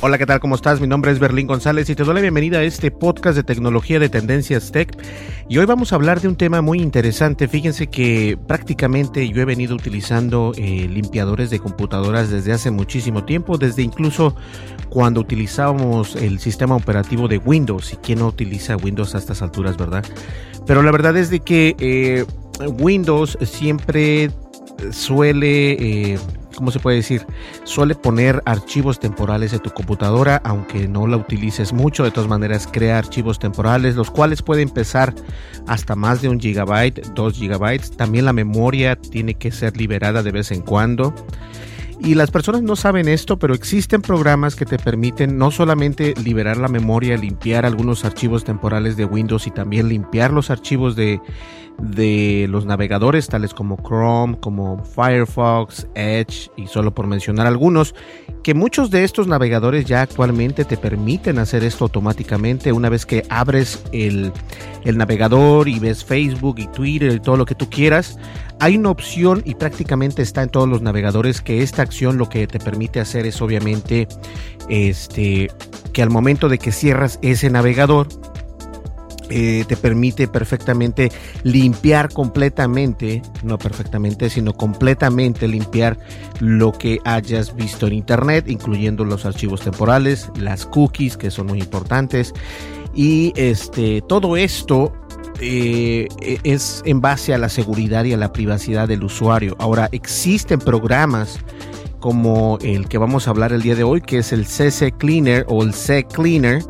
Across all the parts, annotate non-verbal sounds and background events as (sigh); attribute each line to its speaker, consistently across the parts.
Speaker 1: Hola, ¿qué tal? ¿Cómo estás? Mi nombre es Berlín González y te doy la bienvenida a este podcast de tecnología de Tendencias Tech. Y hoy vamos a hablar de un tema muy interesante. Fíjense que prácticamente yo he venido utilizando eh, limpiadores de computadoras desde hace muchísimo tiempo, desde incluso cuando utilizábamos el sistema operativo de Windows. Y quién no utiliza Windows a estas alturas, ¿verdad? Pero la verdad es de que eh, Windows siempre suele... Eh, ¿cómo se puede decir? Suele poner archivos temporales de tu computadora, aunque no la utilices mucho. De todas maneras, crea archivos temporales, los cuales pueden pesar hasta más de un gigabyte, dos gigabytes. También la memoria tiene que ser liberada de vez en cuando. Y las personas no saben esto, pero existen programas que te permiten no solamente liberar la memoria, limpiar algunos archivos temporales de Windows y también limpiar los archivos de, de los navegadores tales como Chrome, como Firefox, Edge y solo por mencionar algunos, que muchos de estos navegadores ya actualmente te permiten hacer esto automáticamente una vez que abres el, el navegador y ves Facebook y Twitter y todo lo que tú quieras. Hay una opción y prácticamente está en todos los navegadores que esta acción lo que te permite hacer es obviamente este que al momento de que cierras ese navegador eh, te permite perfectamente limpiar completamente, no perfectamente, sino completamente limpiar lo que hayas visto en internet, incluyendo los archivos temporales, las cookies, que son muy importantes, y este todo esto eh, es en base a la seguridad y a la privacidad del usuario. Ahora, existen programas como el que vamos a hablar el día de hoy, que es el CC Cleaner o el C Cleaner.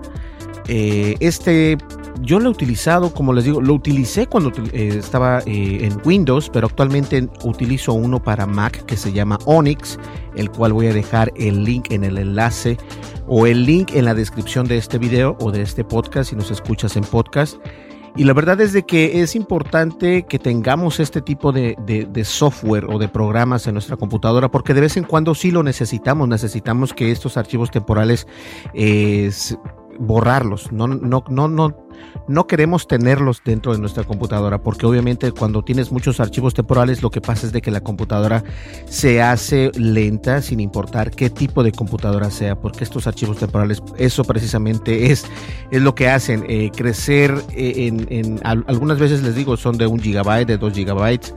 Speaker 1: Eh, este yo lo he utilizado, como les digo, lo utilicé cuando eh, estaba eh, en Windows, pero actualmente utilizo uno para Mac que se llama Onyx, el cual voy a dejar el link en el enlace o el link en la descripción de este video o de este podcast si nos escuchas en podcast. Y la verdad es de que es importante que tengamos este tipo de, software o de programas en nuestra computadora porque de vez en cuando sí lo necesitamos. Necesitamos que estos archivos temporales eh, borrarlos. No, no, no, no no queremos tenerlos dentro de nuestra computadora porque obviamente cuando tienes muchos archivos temporales lo que pasa es de que la computadora se hace lenta sin importar qué tipo de computadora sea porque estos archivos temporales eso precisamente es, es lo que hacen eh, crecer eh, en, algunas veces les digo son de un gigabyte de dos gigabytes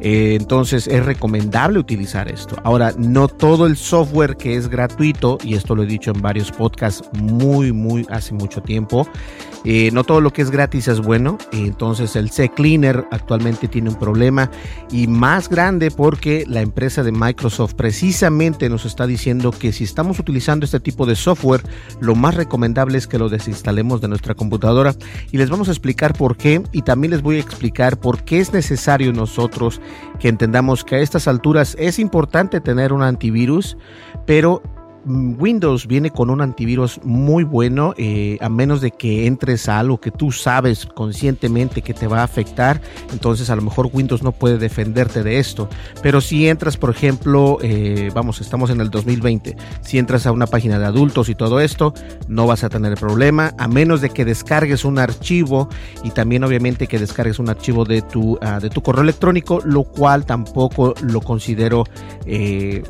Speaker 1: eh, entonces es recomendable utilizar esto. Ahora no todo el software que es gratuito y esto lo he dicho en varios podcasts muy muy hace mucho tiempo no todo lo que es gratis es bueno. Entonces el C-Cleaner actualmente tiene un problema y más grande porque la empresa de Microsoft precisamente nos está diciendo que si estamos utilizando este tipo de software, lo más recomendable es que lo desinstalemos de nuestra computadora y les vamos a explicar por qué y también les voy a explicar por qué es necesario nosotros que entendamos que a estas alturas es importante tener un antivirus, pero Windows viene con un antivirus muy bueno, eh, a menos de que entres a algo que tú sabes conscientemente que te va a afectar, entonces a lo mejor Windows no puede defenderte de esto. Pero si entras, por ejemplo, eh, vamos, estamos en el 2020, si entras a una página de adultos y todo esto, no vas a tener problema, a menos de que descargues un archivo y también obviamente que descargues un archivo de tu, ah, de tu correo electrónico, lo cual tampoco lo considero eh,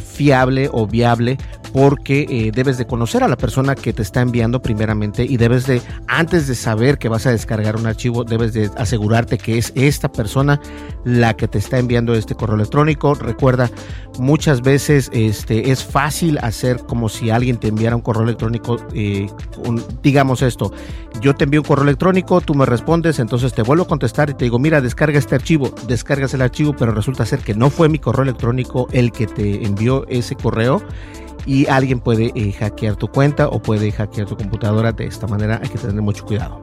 Speaker 1: fiable o viable porque eh, debes de conocer a la persona que te está enviando primeramente y debes de, antes de saber que vas a descargar un archivo, debes de asegurarte que es esta persona la que te está enviando este correo electrónico. Recuerda, muchas veces este, es fácil hacer como si alguien te enviara un correo electrónico, eh, digamos esto, yo te envío un correo electrónico, tú me respondes, entonces te vuelvo a contestar y te digo, mira, descarga este archivo, descargas el archivo, pero resulta ser que no fue mi correo electrónico el que te envió ese correo y alguien puede eh, hackear tu cuenta o puede hackear tu computadora. De esta manera hay que tener mucho cuidado.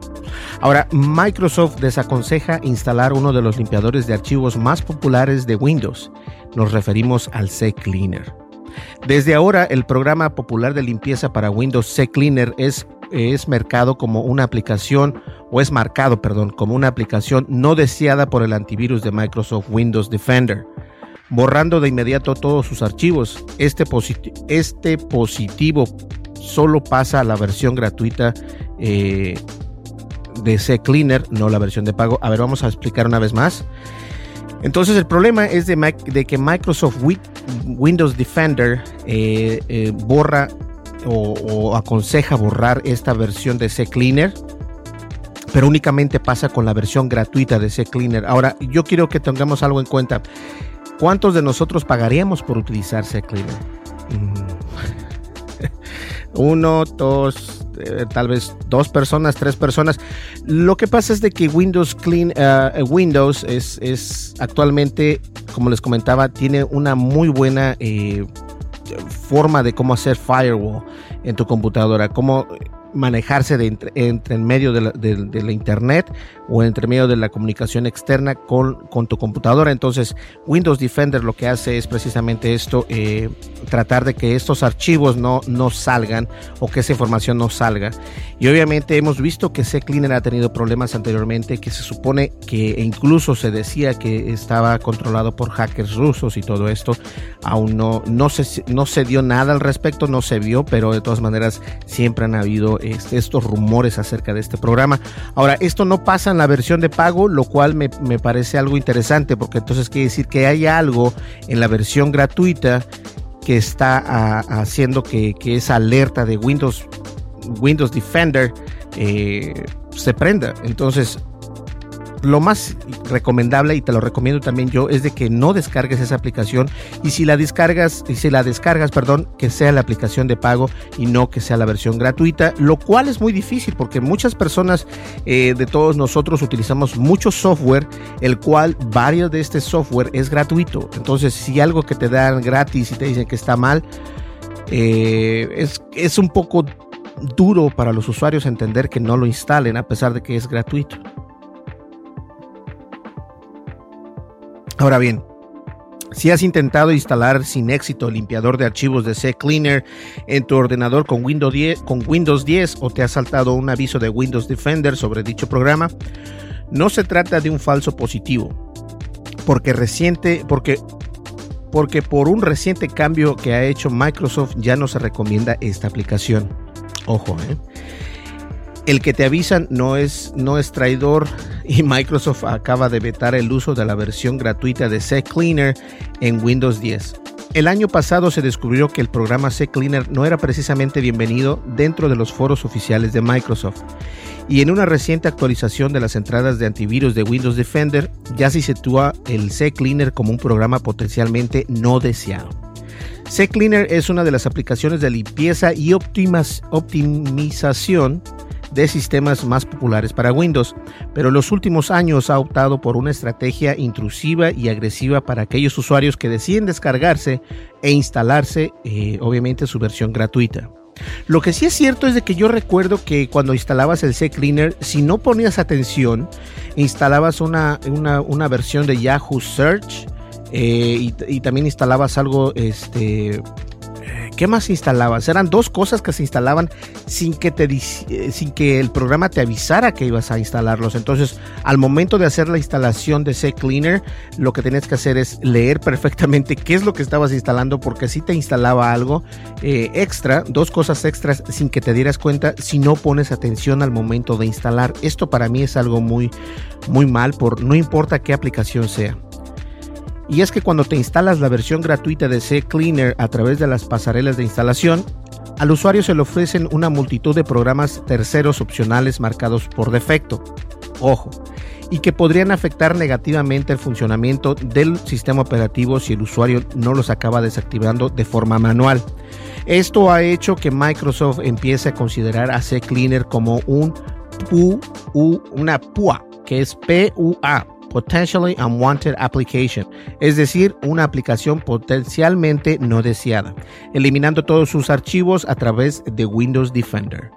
Speaker 1: Ahora, Microsoft desaconseja instalar uno de los limpiadores de archivos más populares de Windows. Nos referimos al CCleaner. Desde ahora, el programa popular de limpieza para Windows CCleaner es, es marcado como una aplicación o es marcado, perdón, como una aplicación no deseada por el antivirus de Microsoft Windows Defender borrando de inmediato todos sus archivos. Este, este positivo solo pasa a la versión gratuita eh, de CCleaner, no la versión de pago. A ver, vamos a explicar una vez más. Entonces el problema es de, que Microsoft Windows Defender eh, eh, borra o, o, aconseja borrar esta versión de CCleaner, pero únicamente pasa con la versión gratuita de CCleaner. Ahora, yo quiero que tengamos algo en cuenta. ¿Cuántos de nosotros pagaríamos por utilizar CCleaner? Mm. (laughs) Uno, dos, eh, tal vez dos personas, tres personas. Lo que pasa es de que Windows Clean, uh, Windows es, es, actualmente, como les comentaba, tiene una muy buena eh, forma de cómo hacer firewall en tu computadora, cómo manejarse de entre, en medio de la, internet o entre medio de la comunicación externa con, con, tu computadora. Entonces, Windows Defender lo que hace es precisamente esto, eh, tratar de que estos archivos no, no salgan o que esa información no salga. Y obviamente hemos visto que CCleaner ha tenido problemas anteriormente, que se supone que incluso se decía que estaba controlado por hackers rusos y todo esto. Aún no, no, se, no se dio nada al respecto, no se vio, pero de todas maneras siempre han habido estos rumores acerca de este programa. Ahora, esto no pasa en la versión de pago, lo cual me, parece algo interesante, porque entonces quiere decir que hay algo en la versión gratuita que está haciendo que, que, esa alerta de Windows, Windows Defender eh, se prenda. Entonces, lo más recomendable y te lo recomiendo también yo es de que no descargues esa aplicación y si la descargas y si la descargas perdón que sea la aplicación de pago y no que sea la versión gratuita lo cual es muy difícil porque muchas personas eh, de todos nosotros utilizamos mucho software el cual varios de este software es gratuito entonces si algo que te dan gratis y te dicen que está mal eh, es, es un poco duro para los usuarios entender que no lo instalen a pesar de que es gratuito. Ahora bien, si has intentado instalar sin éxito el limpiador de archivos de CCleaner en tu ordenador con Windows 10, con Windows 10 o te ha saltado un aviso de Windows Defender sobre dicho programa, no se trata de un falso positivo, porque reciente, porque porque por un reciente cambio que ha hecho Microsoft ya no se recomienda esta aplicación. Ojo, ¿eh? El que te avisan no es, no es traidor y Microsoft acaba de vetar el uso de la versión gratuita de CCleaner en Windows 10. El año pasado se descubrió que el programa CCleaner no era precisamente bienvenido dentro de los foros oficiales de Microsoft. Y en una reciente actualización de las entradas de antivirus de Windows Defender ya se sitúa el CCleaner como un programa potencialmente no deseado. CCleaner es una de las aplicaciones de limpieza y optimización de sistemas más populares para Windows, pero en los últimos años ha optado por una estrategia intrusiva y agresiva para aquellos usuarios que deciden descargarse e instalarse, eh, obviamente, su versión gratuita. Lo que sí es cierto es de que yo recuerdo que cuando instalabas el CCleaner, si no ponías atención, instalabas una, una, versión de Yahoo Search eh, y, y, también instalabas algo este, ¿Qué más instalabas? Eran dos cosas que se instalaban sin que, te, eh, sin que el programa te avisara que ibas a instalarlos. Entonces, al momento de hacer la instalación de CCleaner, lo que tenías que hacer es leer perfectamente qué es lo que estabas instalando, porque si te instalaba algo eh, extra, dos cosas extras sin que te dieras cuenta si no pones atención al momento de instalar. Esto para mí es algo muy, muy mal, por no importa qué aplicación sea. Y es que cuando te instalas la versión gratuita de CCleaner a través de las pasarelas de instalación, al usuario se le ofrecen una multitud de programas terceros opcionales marcados por defecto. Ojo, y que podrían afectar negativamente el funcionamiento del sistema operativo si el usuario no los acaba desactivando de forma manual. Esto ha hecho que Microsoft empiece a considerar a CCleaner como un una PUA, que es PUA, Potentially Unwanted Application, es decir, una aplicación potencialmente no deseada, eliminando todos sus archivos a través de Windows Defender.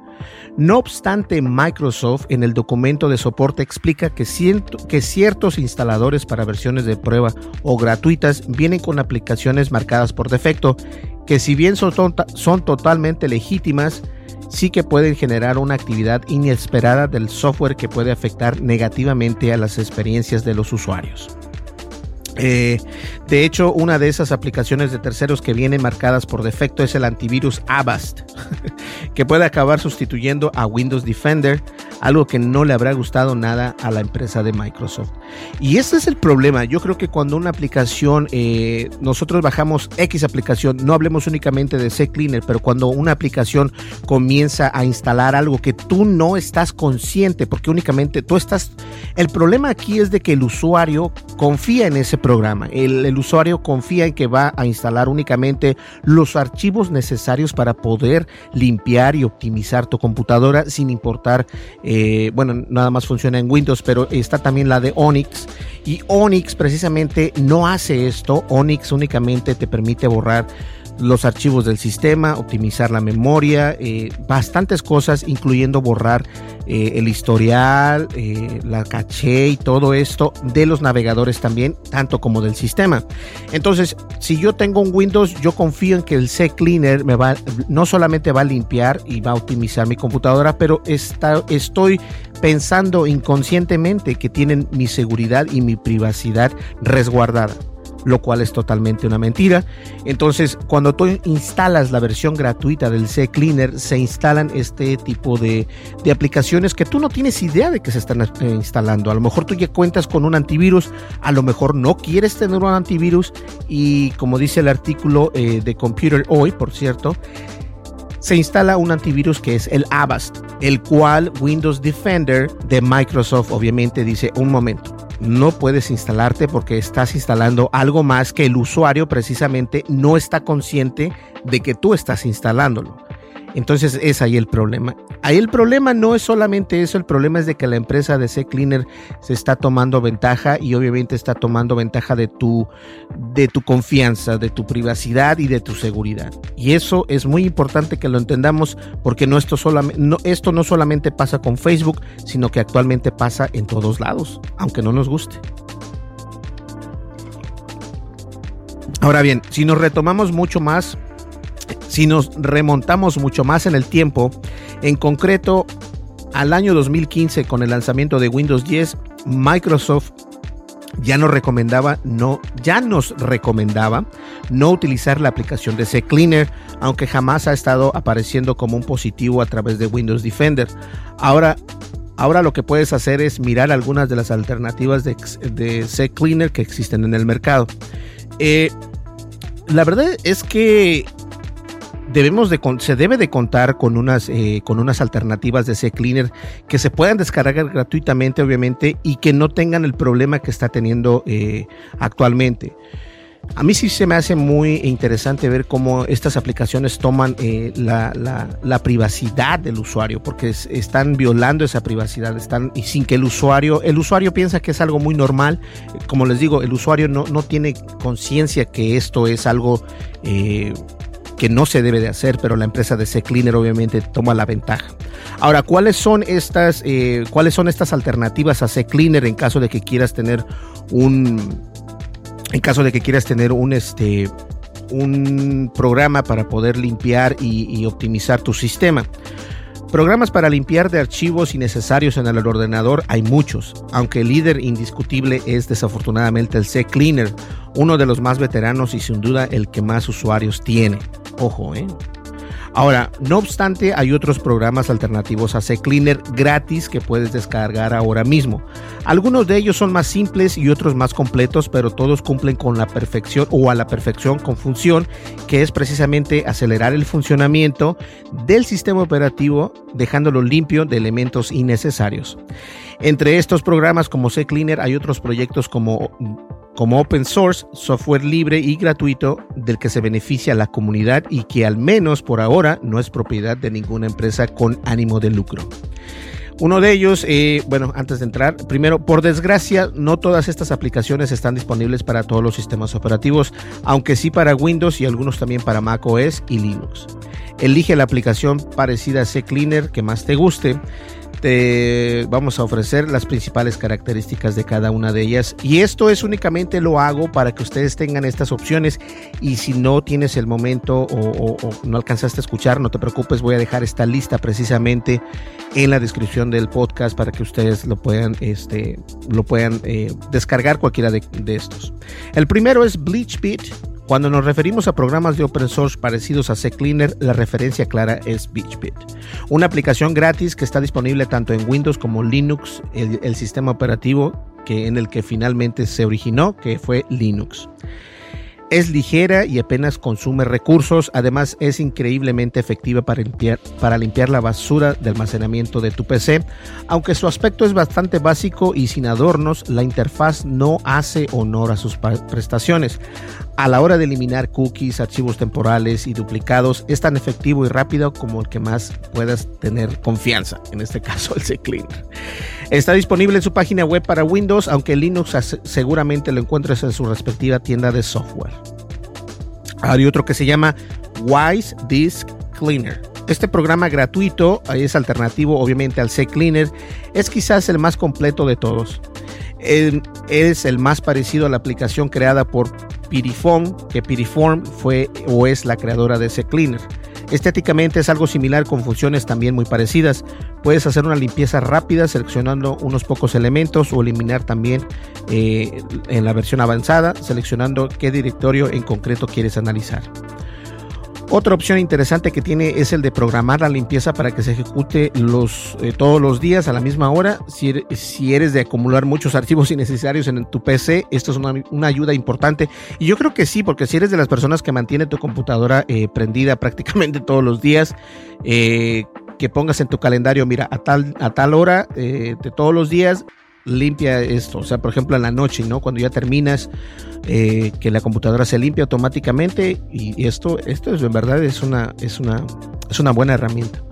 Speaker 1: No obstante, Microsoft en el documento de soporte explica que, ciertos instaladores para versiones de prueba o gratuitas vienen con aplicaciones marcadas por defecto, que si bien son totalmente legítimas, sí que pueden generar una actividad inesperada del software que puede afectar negativamente a las experiencias de los usuarios. Eh, de hecho, una de esas aplicaciones de terceros que vienen marcadas por defecto es el antivirus Avast, (laughs) que puede acabar sustituyendo a Windows Defender, algo que no le habrá gustado nada a la empresa de Microsoft. Y ese es el problema. Yo creo que cuando una aplicación, eh, nosotros bajamos X aplicación, no hablemos únicamente de CCleaner, pero cuando una aplicación comienza a instalar algo que tú no estás consciente, porque únicamente tú estás... El problema aquí es de que el usuario confía en ese programa. El, usuario confía en que va a instalar únicamente los archivos necesarios para poder limpiar y optimizar tu computadora sin importar, eh, bueno, nada más funciona en Windows, pero está también la de Onyx. Y Onyx precisamente no hace esto. Onyx únicamente te permite borrar los archivos del sistema, optimizar la memoria, eh, bastantes cosas, incluyendo borrar eh, el historial, eh, la caché y todo esto de los navegadores también, tanto como del sistema. Entonces, si yo tengo un Windows, yo confío en que el CCleaner me va, no solamente va a limpiar y va a optimizar mi computadora, pero está, estoy pensando inconscientemente que tienen mi seguridad y mi privacidad resguardada lo cual es totalmente una mentira. Entonces, cuando tú instalas la versión gratuita del CCleaner, se instalan este tipo de, aplicaciones que tú no tienes idea de que se están eh, instalando. A lo mejor tú ya cuentas con un antivirus, a lo mejor no quieres tener un antivirus y como dice el artículo eh, de Computer Hoy, por cierto, se instala un antivirus que es el Avast, el cual Windows Defender de Microsoft obviamente dice un momento no puedes instalarte porque estás instalando algo más que el usuario precisamente no está consciente de que tú estás instalándolo. Entonces es ahí el problema. Ahí el problema no es solamente eso, el problema es de que la empresa de C-Cleaner se está tomando ventaja y obviamente está tomando ventaja de tu, de tu confianza, de tu privacidad y de tu seguridad. Y eso es muy importante que lo entendamos porque no esto, no, esto no solamente pasa con Facebook, sino que actualmente pasa en todos lados, aunque no nos guste. Ahora bien, si nos retomamos mucho más si nos remontamos mucho más en el tiempo, en concreto al año 2015 con el lanzamiento de Windows 10, Microsoft ya nos recomendaba no ya nos recomendaba no utilizar la aplicación de CCleaner, aunque jamás ha estado apareciendo como un positivo a través de Windows Defender. Ahora Ahora lo que puedes hacer es mirar algunas de las alternativas de, de CCleaner que existen en el mercado. Eh, la verdad es que debemos de se debe de contar con unas eh, con unas alternativas de CCleaner que se puedan descargar gratuitamente obviamente y que no tengan el problema que está teniendo eh, actualmente a mí sí se me hace muy interesante ver cómo estas aplicaciones toman eh, la, la, privacidad del usuario, porque están violando esa privacidad, están y sin que el usuario, el usuario piensa que es algo muy normal. Como les digo, el usuario no, no tiene conciencia que esto es algo eh, que no se debe de hacer, pero la empresa de C-Cleaner obviamente toma la ventaja. Ahora, ¿cuáles son estas, eh, cuáles son estas alternativas a C-Cleaner en caso de que quieras tener un, en caso de que quieras tener un, este, un programa para poder limpiar y, optimizar tu sistema. Programas para limpiar de archivos innecesarios en el ordenador hay muchos, aunque el líder indiscutible es desafortunadamente el CCleaner, uno de los más veteranos y sin duda el que más usuarios tiene. Ojo, ¿eh? Ahora, no obstante, hay otros programas alternativos a CCleaner gratis que puedes descargar ahora mismo. Algunos de ellos son más simples y otros más completos, pero todos cumplen con la perfección o a la perfección con función, que es precisamente acelerar el funcionamiento del sistema operativo, dejándolo limpio de elementos innecesarios. Entre estos programas como CCleaner hay otros proyectos como como open source, software libre y gratuito del que se beneficia la comunidad y que al menos por ahora no es propiedad de ninguna empresa con ánimo de lucro. Uno de ellos, eh, bueno, antes de entrar, primero, por desgracia, no todas estas aplicaciones están disponibles para todos los sistemas operativos, aunque sí para Windows y algunos también para Mac OS y Linux. Elige la aplicación parecida a CCleaner que más te guste te vamos a ofrecer las principales características de cada una de ellas. Y esto es únicamente lo hago para que ustedes tengan estas opciones. Y si no tienes el momento o, no alcanzaste a escuchar, no te preocupes, voy a dejar esta lista precisamente en la descripción del podcast para que ustedes lo puedan, este, lo puedan eh, descargar cualquiera de, de estos. El primero es BleachBit cuando nos referimos a programas de open source parecidos a CCleaner, la referencia clara es BeachBit, una aplicación gratis que está disponible tanto en Windows como Linux, el, sistema operativo que en el que finalmente se originó, que fue Linux. Es ligera y apenas consume recursos, además es increíblemente efectiva para limpiar, para limpiar la basura de almacenamiento de tu PC. Aunque su aspecto es bastante básico y sin adornos, la interfaz no hace honor a sus prestaciones. A la hora de eliminar cookies, archivos temporales y duplicados, es tan efectivo y rápido como el que más puedas tener confianza, en este caso el CCleaner. Está disponible en su página web para Windows, aunque Linux seguramente lo encuentres en su respectiva tienda de software. Hay otro que se llama Wise Disk Cleaner. Este programa gratuito es alternativo obviamente al CCleaner, es quizás el más completo de todos. Es el más parecido a la aplicación creada por Piriform, que Piriform fue o es la creadora de CCleaner. Estéticamente es algo similar con funciones también muy parecidas. Puedes hacer una limpieza rápida seleccionando unos pocos elementos o eliminar también eh, en la versión avanzada seleccionando qué directorio en concreto quieres analizar. Otra opción interesante que tiene es el de programar la limpieza para que se ejecute los, eh, todos los días a la misma hora. Si, er, eres de acumular muchos (laughs) archivos innecesarios en tu PC, esto es una, ayuda importante. Y yo creo que sí, porque si eres de las personas que mantiene tu computadora eh, prendida prácticamente (laughs) todos los días, eh, que pongas en tu calendario, mira, a tal, a tal hora de todos los días limpia esto. O sea, por ejemplo, en la noche, ¿no? Cuando ya terminas, eh, que la computadora se limpia automáticamente. Y esto, esto es en verdad es una, es una, es una buena herramienta.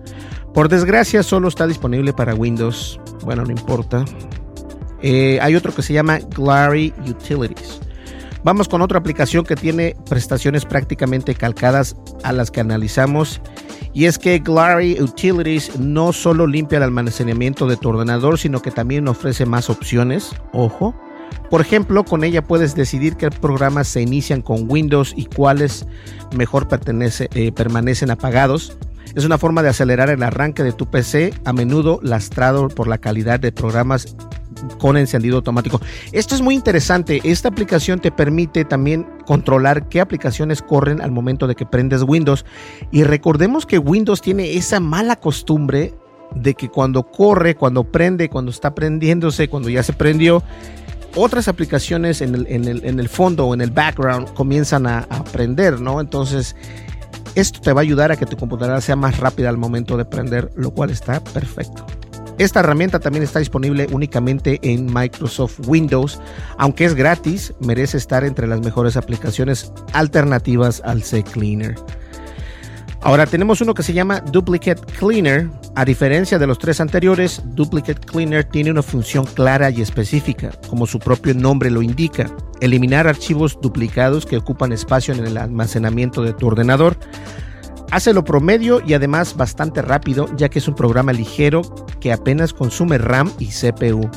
Speaker 1: Por desgracia, solo está disponible para Windows. Bueno, no importa. Eh, hay otro que se llama Glary Utilities. Vamos con otra aplicación que tiene prestaciones prácticamente calcadas a las que analizamos y es que Glary Utilities no solo limpia el almacenamiento de tu ordenador, sino que también ofrece más opciones. Ojo. Por ejemplo, con ella puedes decidir qué programas se inician con Windows y cuáles mejor eh, permanecen apagados. Es una forma de acelerar el arranque de tu PC, a menudo lastrado por la calidad de programas con encendido automático. Esto es muy interesante. Esta aplicación te permite también controlar qué aplicaciones corren al momento de que prendes Windows. Y recordemos que Windows tiene esa mala costumbre de que cuando corre, cuando prende, cuando está prendiéndose, cuando ya se prendió, otras aplicaciones en el, fondo o en el background comienzan a, a prender, ¿no? Entonces, esto te va a ayudar a que tu computadora sea más rápida al momento de prender, lo cual está perfecto. Esta herramienta también está disponible únicamente en Microsoft Windows, aunque es gratis, merece estar entre las mejores aplicaciones alternativas al CCleaner. Ahora tenemos uno que se llama Duplicate Cleaner. A diferencia de los tres anteriores, Duplicate Cleaner tiene una función clara y específica, como su propio nombre lo indica, eliminar archivos duplicados que ocupan espacio en el almacenamiento de tu ordenador Hace lo promedio y además bastante rápido, ya que es un programa ligero que apenas consume RAM y CPU.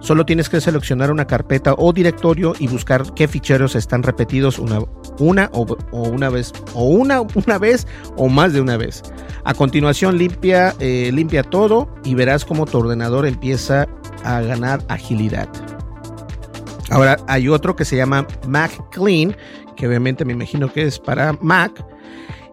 Speaker 1: Solo tienes que seleccionar una carpeta o directorio y buscar qué ficheros están repetidos una, una o, una vez o una, una vez o más de una vez. A continuación limpia, eh, limpia todo y verás cómo tu ordenador empieza a ganar agilidad. Ahora hay otro que se llama Mac Clean, que obviamente me imagino que es para Mac.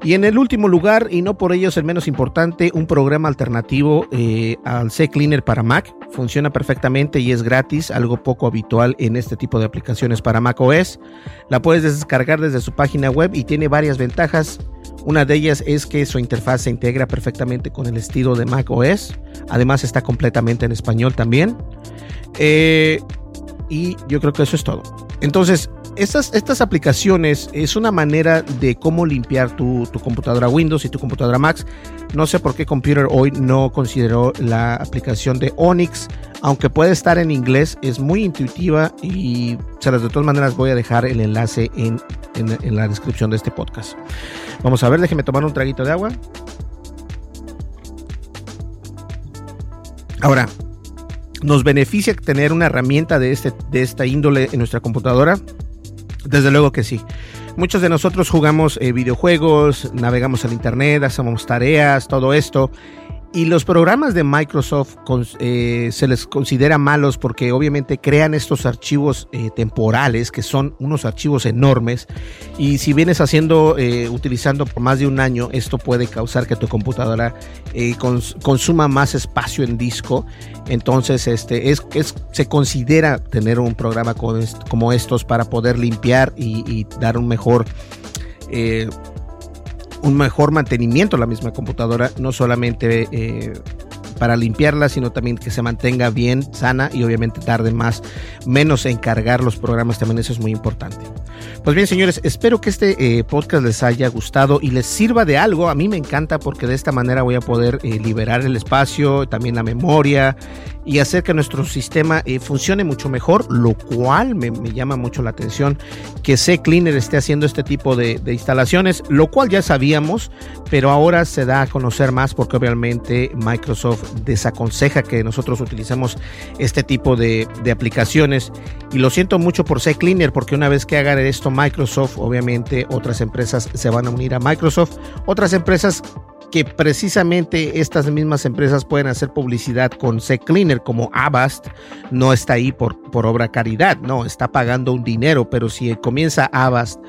Speaker 1: Y en el último lugar, y no por ello es el menos importante, un programa alternativo eh, al CCleaner para Mac. Funciona perfectamente y es gratis, algo poco habitual en este tipo de aplicaciones para Mac OS. La puedes descargar desde su página web y tiene varias ventajas. Una de ellas es que su interfaz se integra perfectamente con el estilo de Mac OS. Además está completamente en español también. Eh, y yo creo que eso es todo. Entonces, estas, estas aplicaciones es una manera de cómo limpiar tu, computadora Windows y tu computadora Mac. No sé por qué Computer hoy no consideró la aplicación de Onyx, aunque puede estar en inglés, es muy intuitiva y se las de todas maneras voy a dejar el enlace en, en la descripción de este podcast. Vamos a ver, déjeme tomar un traguito de agua. Ahora, ¿nos beneficia tener una herramienta de, este, de esta índole en nuestra computadora? Desde luego que sí. Muchos de nosotros jugamos eh, videojuegos, navegamos en internet, hacemos tareas, todo esto. Y los programas de Microsoft eh, se les considera malos porque obviamente crean estos archivos eh, temporales que son unos archivos enormes y si vienes haciendo, eh, utilizando por más de un año, esto puede causar que tu computadora consuma más espacio en disco. Entonces, este es, se considera tener un programa como estos para poder limpiar y, y dar un mejor un mejor mantenimiento la misma computadora, no solamente eh, para limpiarla, sino también que se mantenga bien sana y obviamente tarde más, menos en cargar los programas, también eso es muy importante. Pues bien, señores, espero que este eh, podcast les haya gustado y les sirva de algo. A mí me encanta porque de esta manera voy a poder eh, liberar el espacio, también la memoria y hacer que nuestro sistema eh, funcione mucho mejor, lo cual me, llama mucho la atención que C-Cleaner esté haciendo este tipo de, instalaciones, lo cual ya sabíamos, pero ahora se da a conocer más porque obviamente Microsoft desaconseja que nosotros utilicemos este tipo de, aplicaciones y lo siento mucho por C-Cleaner porque una vez que hagan esto Microsoft, obviamente otras empresas se van a unir a Microsoft, otras empresas que precisamente estas mismas empresas pueden hacer publicidad con C-Cleaner como Avast, no está ahí por, por obra caridad, no, está pagando un dinero, pero si comienza Avast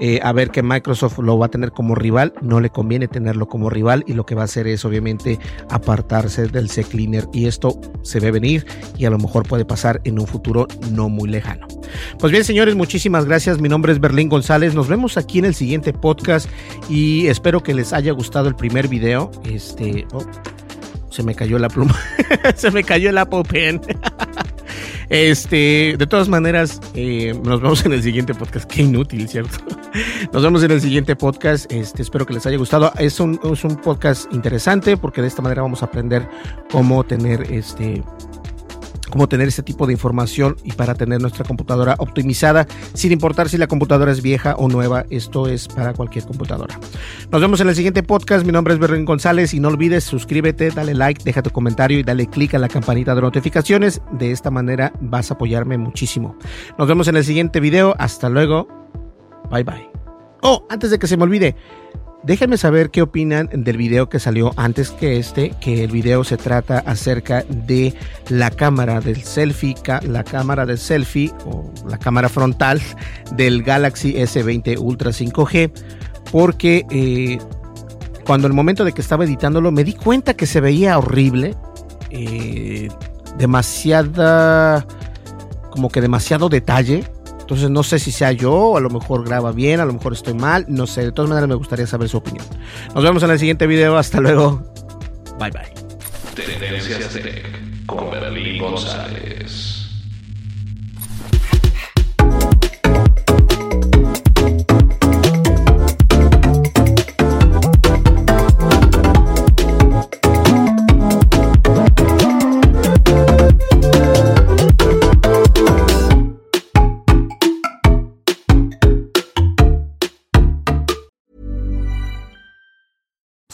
Speaker 1: eh, a ver que Microsoft lo va a tener como rival, no le conviene tenerlo como rival y lo que va a hacer es obviamente apartarse del C-Cleaner y esto se ve venir y a lo mejor puede pasar en un futuro no muy lejano. Pues bien señores, muchísimas gracias, mi nombre es Berlín González, nos vemos aquí en el siguiente podcast y espero que les haya gustado el primer video. Este, oh, se me cayó la pluma, (laughs) se me cayó el Apple. (laughs) Este, de todas maneras, eh, nos vemos en el siguiente podcast. Qué inútil, ¿cierto? (laughs) Nos vemos en el siguiente podcast. Este, espero que les haya gustado. Es un podcast interesante porque de esta manera vamos a aprender cómo tener este cómo tener este tipo de información y para tener nuestra computadora optimizada, sin importar si la computadora es vieja o nueva, esto es para cualquier computadora. Nos vemos en el siguiente podcast, mi nombre es Berlín González y no olvides suscríbete, dale like, deja tu comentario y dale click a la campanita de notificaciones, de esta manera vas a apoyarme muchísimo. Nos vemos en el siguiente video, hasta luego, bye bye. Oh, antes de que se me olvide, Déjenme saber qué opinan del video que salió antes que este, que el video se trata acerca de la cámara del selfie, la cámara del selfie o la cámara frontal del Galaxy S20 Ultra 5G, porque eh, cuando el momento de que estaba editándolo me di cuenta que se veía horrible, eh, demasiada, como que demasiado detalle entonces no sé si sea yo, a lo mejor graba bien, a lo mejor estoy mal, no sé. De todas maneras me gustaría saber su opinión. Nos vemos en el siguiente video. Hasta luego. Bye bye. Tendencias Tech con Berlín González.